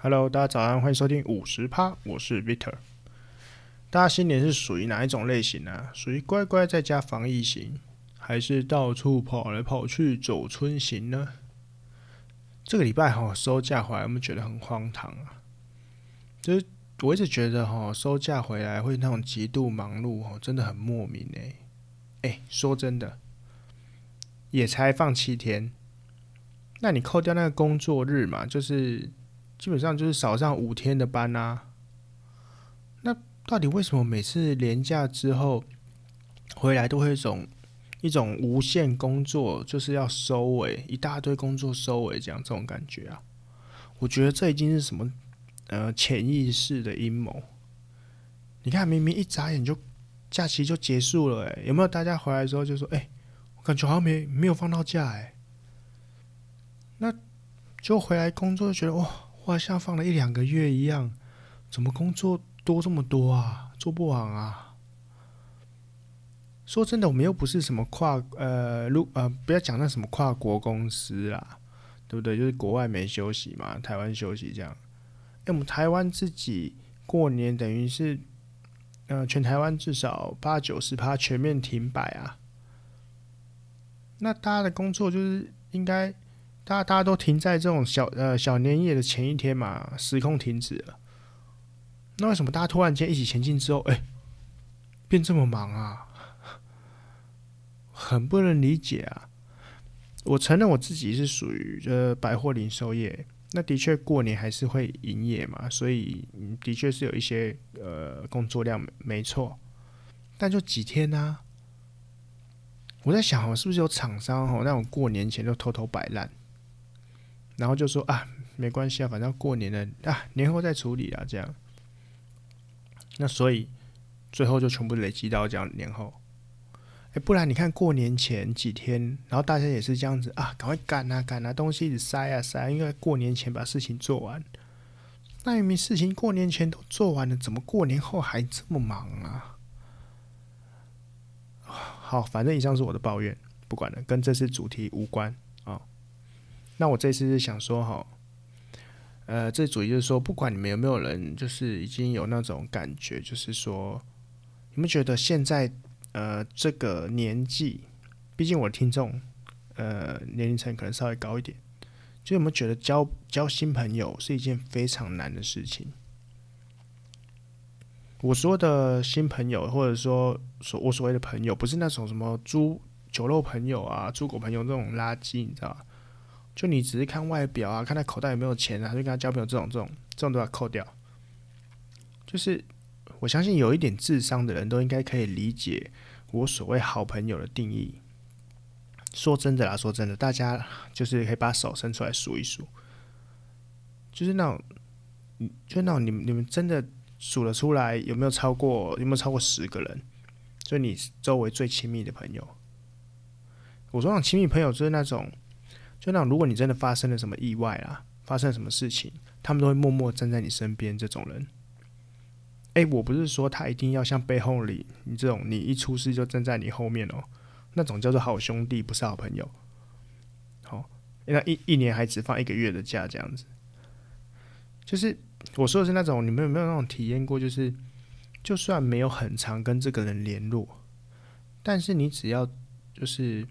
Hello，大家早安，欢迎收听五十趴，我是 Victor。大家新年是属于哪一种类型呢、属于乖乖在家防疫型，还是到处跑来跑去走春型呢？这个礼拜哈收假回来，我们觉得很荒唐啊？就是我一直觉得哈收假回来会那种极度忙碌哦，真的很莫名哎、哎，说真的，也才放七天。那你扣掉那个工作日嘛，就是基本上就是少上五天的班啊。那到底为什么每次连假之后回来都会一种一种无限工作，就是要收尾，一大堆工作收尾这样这种感觉啊？我觉得这已经是什么呃潜意识的阴谋。你看，明明一眨眼就假期就结束了，哎，有没有大家回来之后就说，哎，我感觉好像没没有放到假，哎。那就回来工作，就觉得哇，好像放了一两个月一样，怎么工作多这么多啊？做不完啊！说真的，我们又不是什么跨呃，路呃，不要讲那什么跨国公司啦，对不对？就是国外没休息嘛，台湾休息这样。哎，我们台湾自己过年等于是呃，全台湾至少八九十趴全面停摆啊。那大家的工作就是应该。大家大家都停在这种小呃小年夜的前一天嘛，时空停止了。那为什么大家突然间一起前进之后，哎、变这么忙啊？很不能理解啊！我承认我自己是属于呃百货零售业，那的确过年还是会营业嘛，所以的确是有一些呃工作量没错，但就几天呢、我在想，我是不是有厂商哦，那种过年前就偷偷摆烂？然后就说啊，没关系啊，反正过年了啊，年后再处理啊，这样。那所以最后就全部累积到这样年后。哎，不然你看过年前几天，然后大家也是这样子啊，赶快赶啊赶啊，东西一直塞啊塞，因为过年前把事情做完。那明明事情过年前都做完了，怎么过年后还这么忙啊？好，反正以上是我的抱怨，不管了，跟这次主题无关啊。那我这次是想说哈，呃，这主意就是说，不管你们有没有人，就是已经有那种感觉，就是说，你们觉得现在呃这个年纪，毕竟我的听众呃年龄层可能稍微高一点，就有没有觉得交交新朋友是一件非常难的事情？我说的新朋友，或者说所我所谓的朋友，不是那种什么猪酒肉朋友啊、猪狗朋友这种垃圾，你知道吧？就你只是看外表啊，看他口袋有没有钱啊，就跟他交朋友这种这种这种都要扣掉。就是我相信有一点智商的人都应该可以理解我所谓好朋友的定义。说真的啦，说真的，大家就是可以把手伸出来数一数，就是那种，就那种你们你们真的数得出来有没有超过有没有超过十个人？就你周围最亲密的朋友。我说那种亲密朋友就是那种。就那，如果你真的发生了什么意外啊，发生了什么事情，他们都会默默站在你身边。这种人，哎、我不是说他一定要像背后里你这种，你一出事就站在你后面哦，那种叫做好兄弟，不是好朋友。好、哦，那一一年还只放一个月的假，这样子，就是我说的是那种，你们有没有那种体验过？就是就算没有很常跟这个人联络，但是你只要就是。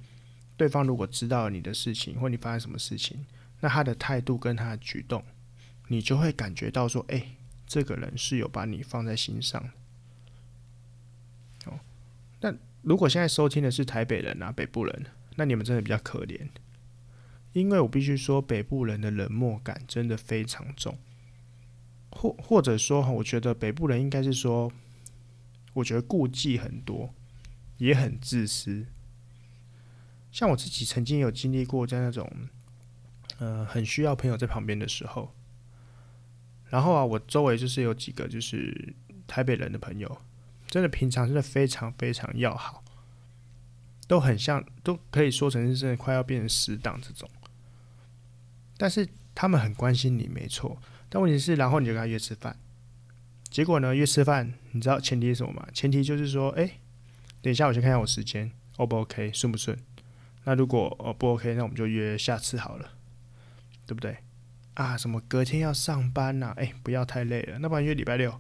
对方如果知道你的事情，或你发生什么事情，那他的态度跟他的举动，你就会感觉到说，哎，这个人是有把你放在心上的。哦，那如果现在收听的是台北人啊，北部人，那你们真的比较可怜，因为我必须说，北部人的冷漠感真的非常重，或或者说，我觉得北部人应该是说，我觉得顾忌很多，也很自私。像我自己曾经有经历过在那种，呃，很需要朋友在旁边的时候，然后啊，我周围就是有几个就是台北人的朋友，真的平常真的非常非常要好，都很像，都可以说成是真的快要变成死党这种。但是他们很关心你，没错。但问题是，然后你就跟他约吃饭，结果呢，约吃饭，你知道前提是什么吗？前提就是说，哎，等一下我先看一下我时间，O 不 OK，顺不顺？那如果哦不 OK，那我们就约下次好了，对不对？啊，什么隔天要上班呐、啊？哎、不要太累了，那不然约礼拜六。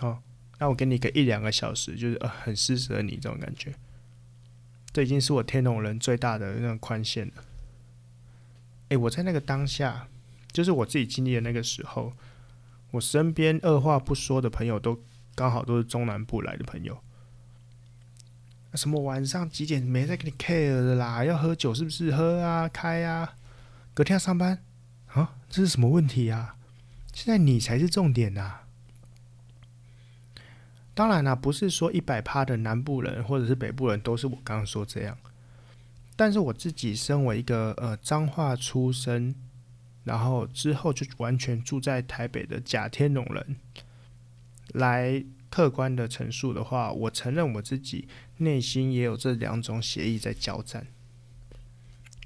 哦，那我给你个一两个小时，就是呃很施舍你这种感觉。这已经是我天龙人最大的那种宽限了。哎、我在那个当下，就是我自己经历的那个时候，我身边二话不说的朋友都刚好都是中南部来的朋友。什么晚上几点没在给你 care 的啦？要喝酒是不是？喝啊，开啊，隔天要上班。啊，这是什么问题啊？现在你才是重点呐！当然啦，不是说一百趴的南部人或者是北部人都是我刚刚说这样，但是我自己身为一个呃彰化出生，然后之后就完全住在台北的假天龙人，来客观的陈述的话，我承认我自己内心也有这两种协议在交战，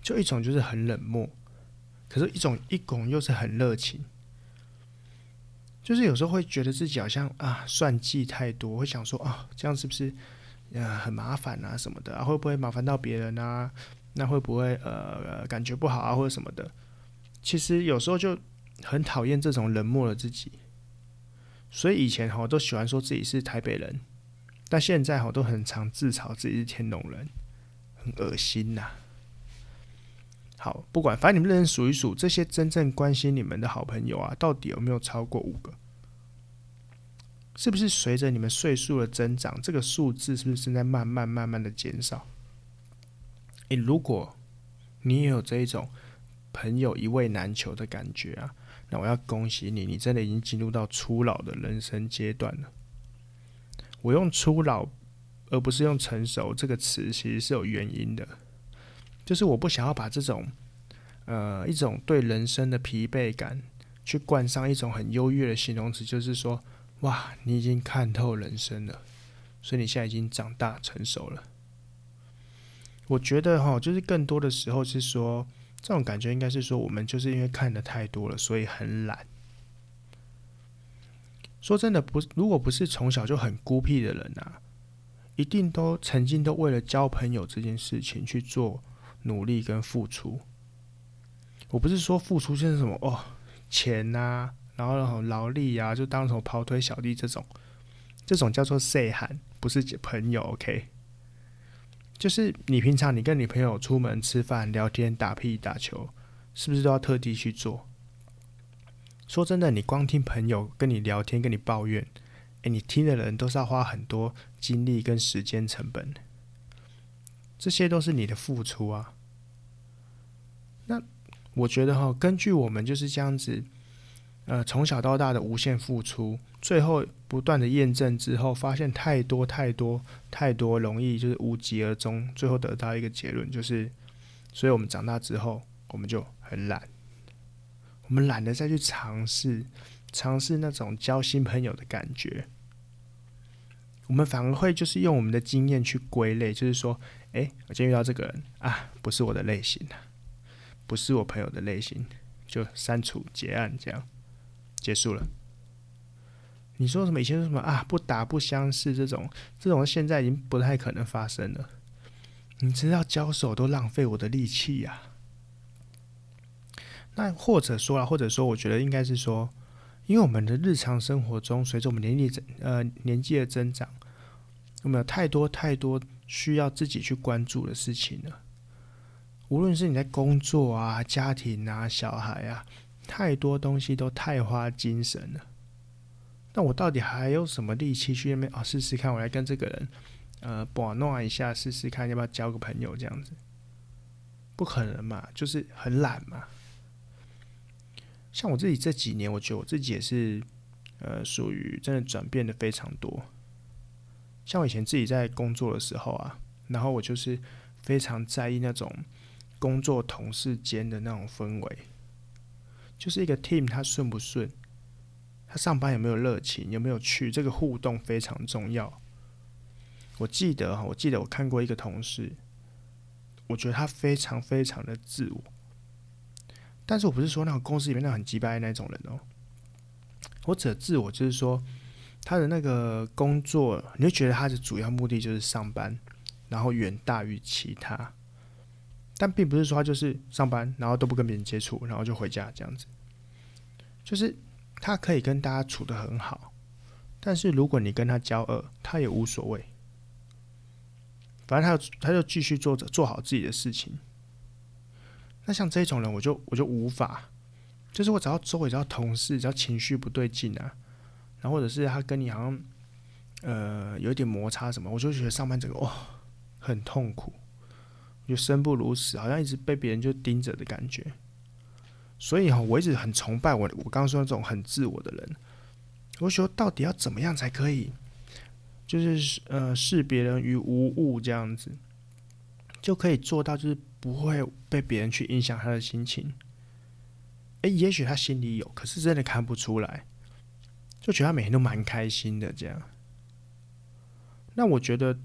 就一种就是很冷漠。可是，一种一拱又是很热情，就是有时候会觉得自己好像啊算计太多，会想说啊这样是不是呃很麻烦啊什么的啊，会不会麻烦到别人啊？那会不会呃感觉不好啊或者什么的？其实有时候就很讨厌这种冷漠的自己，所以以前哈都喜欢说自己是台北人，但现在哈都很常自嘲自己是天龙人，很恶心呐、好，不管，反正你们认真数一数，这些真正关心你们的好朋友啊，到底有没有超过五个？是不是随着你们岁数的增长，这个数字是不是正在慢慢慢慢的减少？诶、如果你也有这一种朋友一位难求的感觉啊，那我要恭喜你，你真的已经进入到初老的人生阶段了。我用初老而不是用成熟这个词，其实是有原因的。就是我不想要把这种，呃，一种对人生的疲惫感，去冠上一种很优越的形容词，就是说，哇，你已经看透人生了，所以你现在已经长大成熟了。我觉得哈，就是更多的时候是说，这种感觉应该是说，我们就是因为看得太多了，所以很懒。说真的，不，如果不是从小就很孤僻的人啊，一定都曾经都为了交朋友这件事情去做。努力跟付出，我不是说付出就是什么哦，钱呐、啊，然后然后劳力、啊，就当成跑腿小弟这种，这种叫做细汉，不是朋友。OK，就是你平常你跟你朋友出门吃饭、聊天、打屁、打球，是不是都要特地去做？说真的，你光听朋友跟你聊天、跟你抱怨，诶，你听的人都是要花很多精力跟时间成本。这些都是你的付出啊。那我觉得哈，根据我们就是这样子，呃，从小到大的无限付出，最后不断的验证之后，发现太多太多太多容易就是无疾而终，最后得到一个结论就是，所以我们长大之后，我们就很懒，我们懒得再去尝试尝试那种交新朋友的感觉，我们反而会就是用我们的经验去归类，就是说。哎，我今天遇到这个人啊，不是我的类型，不是我朋友的类型，就删除结案，这样结束了。你说什么？以前说什么啊？不打不相识这种，这种现在已经不太可能发生了。你知道交手都浪费我的力气呀。那或者说啊，或者说，我觉得应该是说，因为我们的日常生活中，随着我们年龄增呃年纪的增长，我们有太多太多。需要自己去关注的事情了，无论是你在工作啊、家庭啊、小孩啊，太多东西都太花精神了。那我到底还有什么力气去那边啊？试试看，我来跟这个人，呃，把弄一下，试试看要不要交个朋友这样子？不可能嘛，就是很懒嘛。像我自己这几年，我觉得我自己也是，呃，属于真的转变的非常多。像我以前自己在工作的时候啊，然后我就是非常在意那种工作同事间的那种氛围，就是一个 team 他顺不顺，他上班有没有热情，有没有趣，这个互动非常重要。我记得哈，我记得我看过一个同事，我觉得他非常非常的自我，但是我不是说那种公司里面那很鸡掰的那种人哦，我指的自我就是说。他的那个工作，你会觉得他的主要目的就是上班，然后远大于其他。但并不是说他就是上班，然后都不跟别人接触，然后就回家这样子。就是他可以跟大家处得很好，但是如果你跟他交恶，他也无所谓，反正他就他就继续做着做好自己的事情。那像这种人，我就我就无法，就是我只要周围只要同事只要情绪不对劲啊，然后或者是他跟你好像呃有一点摩擦什么，我就觉得上班整个哇很痛苦，就生不如死，好像一直被别人就盯着的感觉。所以哈，我一直很崇拜我我刚刚说的这种很自我的人。我说到底要怎么样才可以，就是呃视别人于无物这样子，就可以做到就是不会被别人去影响他的心情。诶，也许他心里有，可是真的看不出来，就觉得他每天都蛮开心的这样。那我觉得，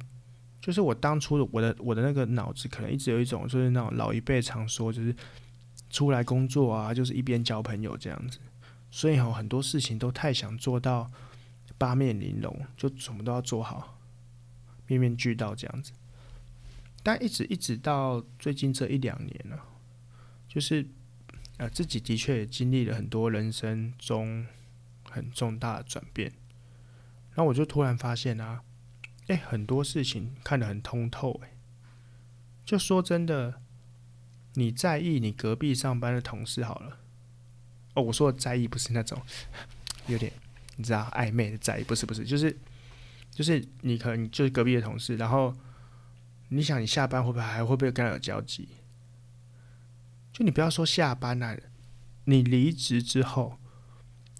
就是我当初的我的我的那个脑子可能一直有一种，就是那种老一辈常说，就是。出来工作啊，就是一边交朋友这样子，所以很多事情都太想做到八面玲珑，就什么都要做好，面面俱到这样子。但一直一直到最近这一两年了，就是呃自己的确也经历了很多人生中很重大的转变，然后我就突然发现啊，哎，很多事情看得很通透，哎，就说真的。你在意你隔壁上班的同事好了，哦，我说的在意不是那种 有点你知道暧昧的在意，不是不是，就是就是你可能就是隔壁的同事，然后你想你下班会不会还会不会跟他有交集？就你不要说下班了，你离职之后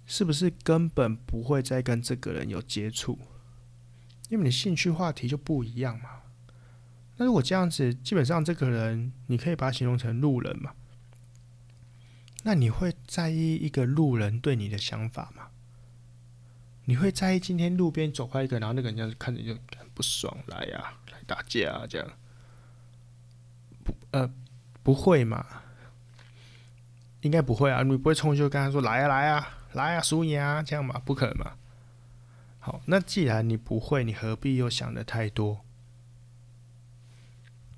是不是根本不会再跟这个人有接触？因为你兴趣话题就不一样嘛。那如果这样子，基本上这个人你可以把他形容成路人嘛？那你会在意一个路人对你的想法吗？你会在意今天路边走过一个，然后那个人这样看着就不爽，来呀、来打架啊，这样？不，呃，不会嘛？应该不会啊，你不会冲就跟他说来呀、啊，来呀、啊，来呀、啊，输赢啊，这样嘛？不可能嘛？好，那既然你不会，你何必又想的太多？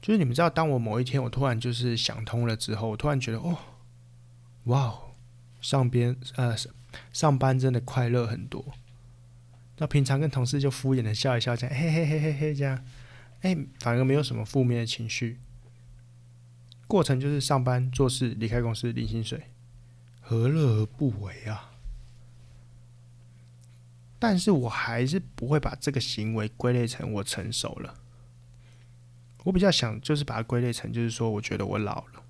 就是你们知道，当我某一天我突然就是想通了之后，我突然觉得哦，哇哦，上边呃上班真的快乐很多。那平常跟同事就敷衍的笑一笑，这样嘿嘿嘿嘿嘿这样，哎，反而没有什么负面的情绪。过程就是上班做事，离开公司领薪水，何乐而不为啊？但是我还是不会把这个行为归类成我成熟了。我比较想就是把它归类成，就是说，我觉得我老了，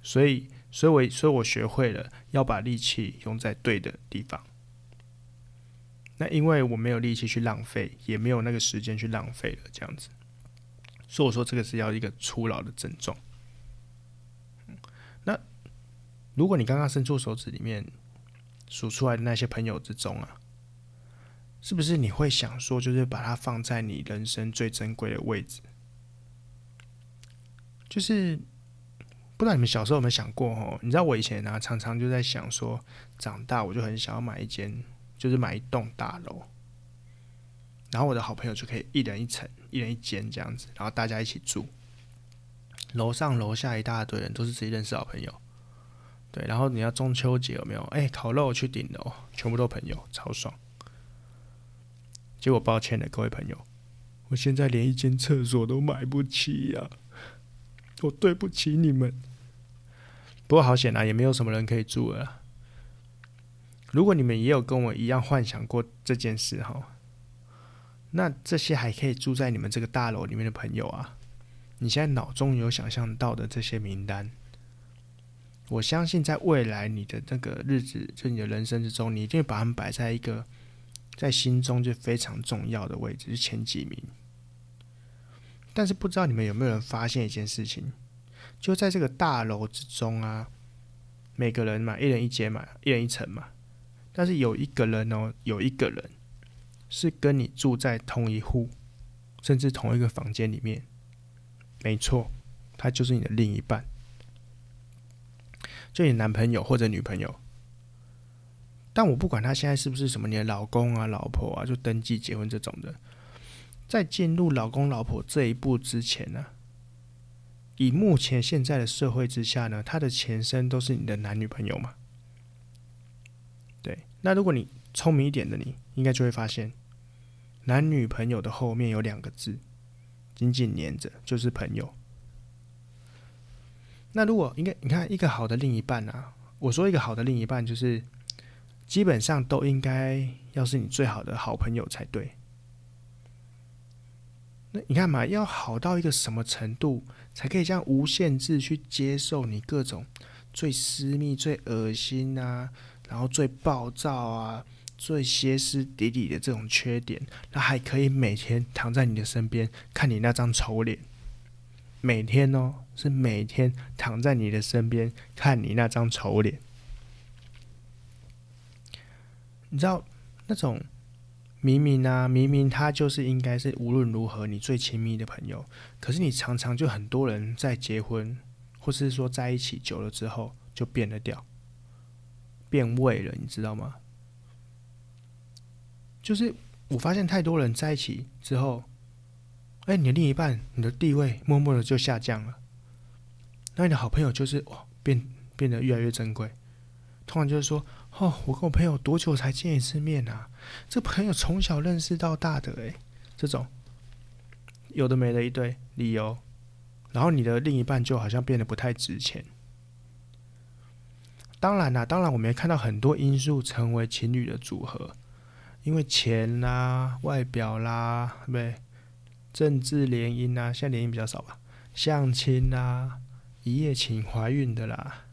所以，所以我，所以我学会了要把力气用在对的地方。那因为我没有力气去浪费，也没有那个时间去浪费了，这样子。所以我说这个是要一个初老的症状。那如果你刚刚伸出手指里面数出来的那些朋友之中啊。是不是你会想说，就是把它放在你人生最珍贵的位置？就是不知道你们小时候有没有想过哦？你知道我以前呢，常常就在想说，长大我就很想要买一间，就是买一栋大楼，然后我的好朋友就可以一人一层、一人一间这样子，然后大家一起住，楼上楼下一大堆人都是自己认识好朋友，对，然后你要中秋节有没有？哎，烤肉去顶楼，全部都朋友，超爽。结果抱歉了，各位朋友，我现在连一间厕所都买不起呀，我对不起你们。不过好险啊，也没有什么人可以住了。如果你们也有跟我一样幻想过这件事哈，那这些还可以住在你们这个大楼里面的朋友啊，你现在脑中有想象到的这些名单，我相信在未来你的那个日子，就你的人生之中，你一定会把他们摆在一个。在心中就非常重要的位置是前几名，但是不知道你们有没有人发现一件事情，就在这个大楼之中啊，每个人嘛，一人一间嘛，一人一层嘛，但是有一个人哦，有一个人是跟你住在同一户，甚至同一个房间里面，没错，他就是你的另一半，就你男朋友或者女朋友。但我不管他现在是不是什么你的老公啊、老婆啊，就登记结婚这种的，在进入老公老婆这一步之前呢，以目前现在的社会之下呢，他的前身都是你的男女朋友嘛。那如果你聪明一点的你，应该就会发现，男女朋友的后面有两个字，紧紧连着，就是朋友。那如果应该，你看一个好的另一半啊，我说一个好的另一半，就是基本上都应该要是你最好的好朋友才对。那你看嘛，要好到一个什么程度，才可以这样无限制去接受你各种最私密、最恶心啊，然后最暴躁啊、最歇斯底里的这种缺点，那还可以每天躺在你的身边，看你那张丑脸。每天哦，是每天躺在你的身边，看你那张丑脸。你知道那种？明明啊，明明他就是应该是无论如何你最亲密的朋友，可是你常常就很多人在结婚，或是说在一起久了之后就变了调，变味了，你知道吗？就是我发现太多人在一起之后，哎，你的另一半，你的地位默默的就下降了，那你的好朋友就是哇，变变得越来越珍贵，通常就是说。哦，我跟我朋友多久才见一次面啊？这朋友从小认识到大的，诶，这种有的没的一堆理由，然后你的另一半就好像变得不太值钱。当然啦，当然我们也看到很多因素成为情侣的组合，因为钱啦、外表啦，对不对？政治联姻啊，现在联姻比较少吧？相亲啦，一夜情怀孕的啦，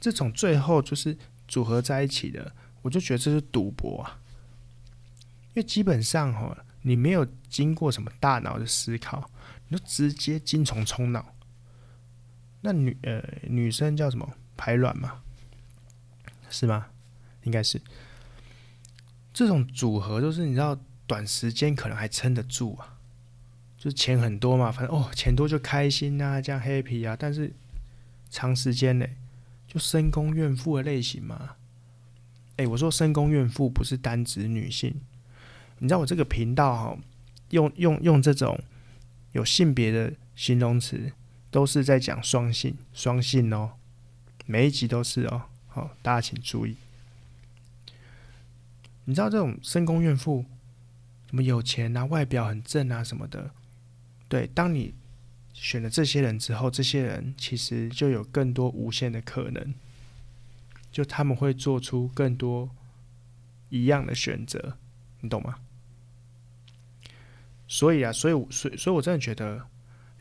这种最后就是。组合在一起的，我就觉得这是赌博啊！因为基本上哈，你没有经过什么大脑的思考，你就直接精虫冲脑。那女呃女生叫什么排卵嘛？是吗？应该是。这种组合都是你知道，短时间可能还撑得住啊，就是钱很多嘛，反正哦钱多就开心啊，这样 happy 啊，但是长时间呢？就深宫怨妇的类型嘛？哎，我说深宫怨妇不是单指女性。你知道我这个频道哈，用用用这种有性别的形容词，都是在讲双性，双性哦，每一集都是哦。好，大家请注意。你知道这种深宫怨妇，什么有钱啊，外表很正啊什么的，对，当你。选了这些人之后，这些人其实就有更多无限的可能，就他们会做出更多一样的选择，你懂吗？所以啊，所以，所以，所以我真的觉得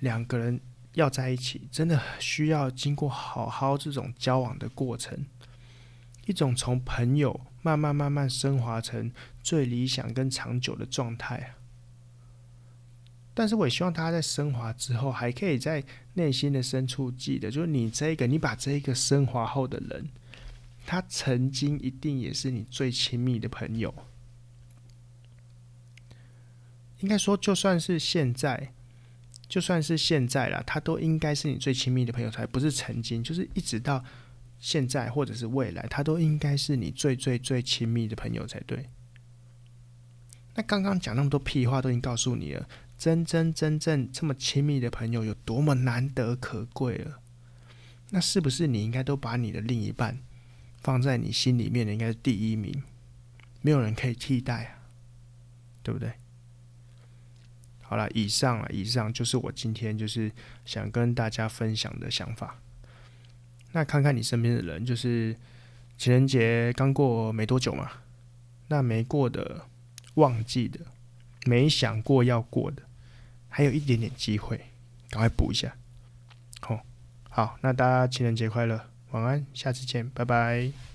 两个人要在一起，真的需要经过好好这种交往的过程，一种从朋友慢慢慢慢升华成最理想跟长久的状态。但是我也希望大家在升华之后，还可以在内心的深处记得，就是你这个，你把这个升华后的人，他曾经一定也是你最亲密的朋友。应该说，就算是现在，就算是现在啦，他都应该是你最亲密的朋友，才不是曾经，就是一直到现在或者是未来，他都应该是你最最最亲密的朋友才对。那刚刚讲那么多屁话，都已经告诉你了。真真真正这么亲密的朋友有多么难得可贵了？那是不是你应该都把你的另一半放在你心里面的应该是第一名，没有人可以替代啊，对不对？好了，以上啊，以上就是我今天就是想跟大家分享的想法。那看看你身边的人，就是情人节刚过没多久嘛，那没过的、忘记的、没想过要过的。还有一点点机会，赶快补一下。好，好，那大家情人节快乐，晚安，下次见，拜拜。